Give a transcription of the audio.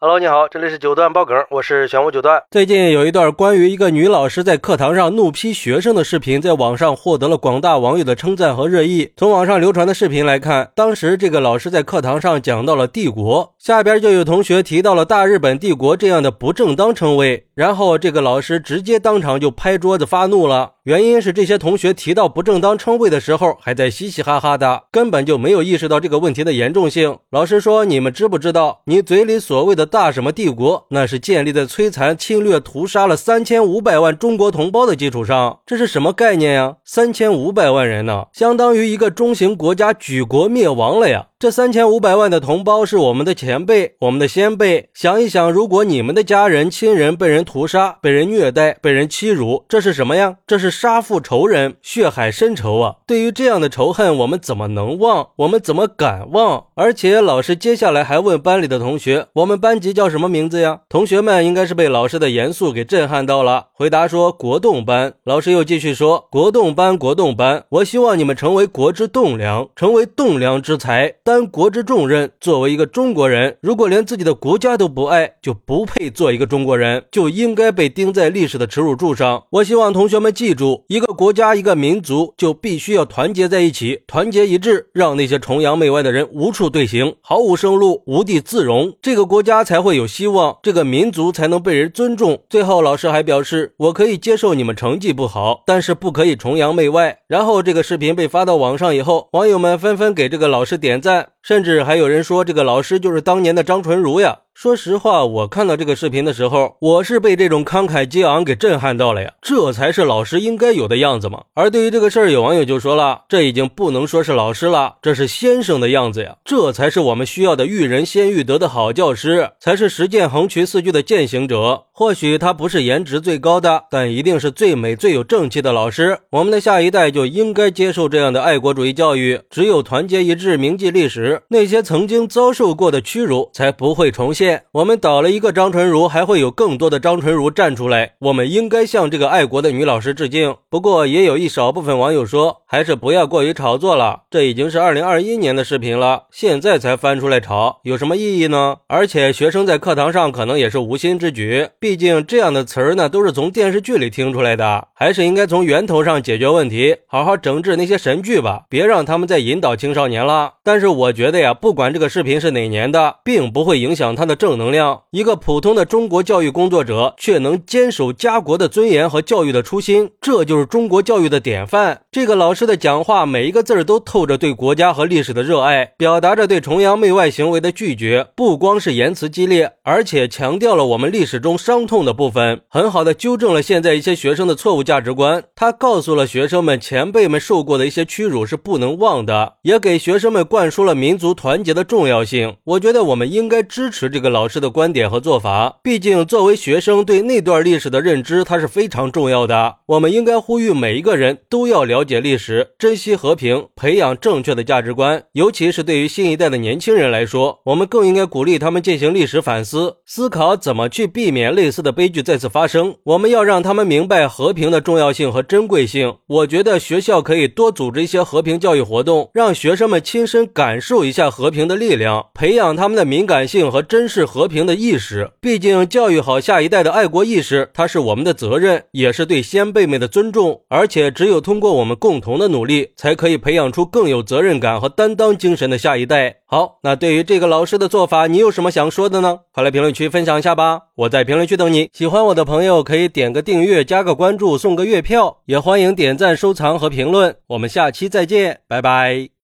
Hello，你好，这里是九段爆梗，我是玄武九段。最近有一段关于一个女老师在课堂上怒批学生的视频，在网上获得了广大网友的称赞和热议。从网上流传的视频来看，当时这个老师在课堂上讲到了帝国，下边就有同学提到了大日本帝国这样的不正当称谓，然后这个老师直接当场就拍桌子发怒了。原因是这些同学提到不正当称谓的时候，还在嘻嘻哈哈的，根本就没有意识到这个问题的严重性。老师说：“你们知不知道，你嘴里所谓的大什么帝国，那是建立在摧残、侵略、屠杀了三千五百万中国同胞的基础上？这是什么概念呀？三千五百万人呢，相当于一个中型国家举国灭亡了呀！”这三千五百万的同胞是我们的前辈，我们的先辈。想一想，如果你们的家人、亲人被人屠杀、被人虐待、被人欺辱，这是什么呀？这是杀父仇人，血海深仇啊！对于这样的仇恨，我们怎么能忘？我们怎么敢忘？而且老师接下来还问班里的同学：“我们班级叫什么名字呀？”同学们应该是被老师的严肃给震撼到了，回答说：“国栋班。”老师又继续说：“国栋班，国栋班，我希望你们成为国之栋梁，成为栋梁之才。”担国之重任，作为一个中国人，如果连自己的国家都不爱，就不配做一个中国人，就应该被钉在历史的耻辱柱上。我希望同学们记住，一个国家、一个民族就必须要团结在一起，团结一致，让那些崇洋媚外的人无处遁形，毫无生路，无地自容，这个国家才会有希望，这个民族才能被人尊重。最后，老师还表示，我可以接受你们成绩不好，但是不可以崇洋媚外。然后，这个视频被发到网上以后，网友们纷纷给这个老师点赞。甚至还有人说，这个老师就是当年的张纯如呀。说实话，我看到这个视频的时候，我是被这种慷慨激昂给震撼到了呀！这才是老师应该有的样子嘛。而对于这个事儿，有网友就说了，这已经不能说是老师了，这是先生的样子呀！这才是我们需要的育人先育德的好教师，才是实践横渠四句的践行者。或许他不是颜值最高的，但一定是最美、最有正气的老师。我们的下一代就应该接受这样的爱国主义教育。只有团结一致，铭记历史，那些曾经遭受过的屈辱才不会重现。我们倒了一个张纯如，还会有更多的张纯如站出来。我们应该向这个爱国的女老师致敬。不过，也有一少部分网友说，还是不要过于炒作了。这已经是二零二一年的视频了，现在才翻出来炒，有什么意义呢？而且，学生在课堂上可能也是无心之举，毕竟这样的词儿呢，都是从电视剧里听出来的，还是应该从源头上解决问题，好好整治那些神剧吧，别让他们再引导青少年了。但是，我觉得呀，不管这个视频是哪年的，并不会影响他的正能量。一个普通的中国教育工作者，却能坚守家国的尊严和教育的初心，这就是中国教育的典范。这个老师的讲话，每一个字儿都透着对国家和历史的热爱，表达着对崇洋媚外行为的拒绝。不光是言辞激烈，而且强调了我们历史中伤痛的部分，很好的纠正了现在一些学生的错误价值观。他告诉了学生们，前辈们受过的一些屈辱是不能忘的，也给学生们灌输了民族团结的重要性。我觉得我们应该支持这个老师。的观点和做法，毕竟作为学生对那段历史的认知，它是非常重要的。我们应该呼吁每一个人都要了解历史，珍惜和平，培养正确的价值观。尤其是对于新一代的年轻人来说，我们更应该鼓励他们进行历史反思，思考怎么去避免类似的悲剧再次发生。我们要让他们明白和平的重要性和珍贵性。我觉得学校可以多组织一些和平教育活动，让学生们亲身感受一下和平的力量，培养他们的敏感性和真是和。平的意识，毕竟教育好下一代的爱国意识，它是我们的责任，也是对先辈们的尊重。而且，只有通过我们共同的努力，才可以培养出更有责任感和担当精神的下一代。好，那对于这个老师的做法，你有什么想说的呢？快来评论区分享一下吧！我在评论区等你。喜欢我的朋友可以点个订阅、加个关注、送个月票，也欢迎点赞、收藏和评论。我们下期再见，拜拜。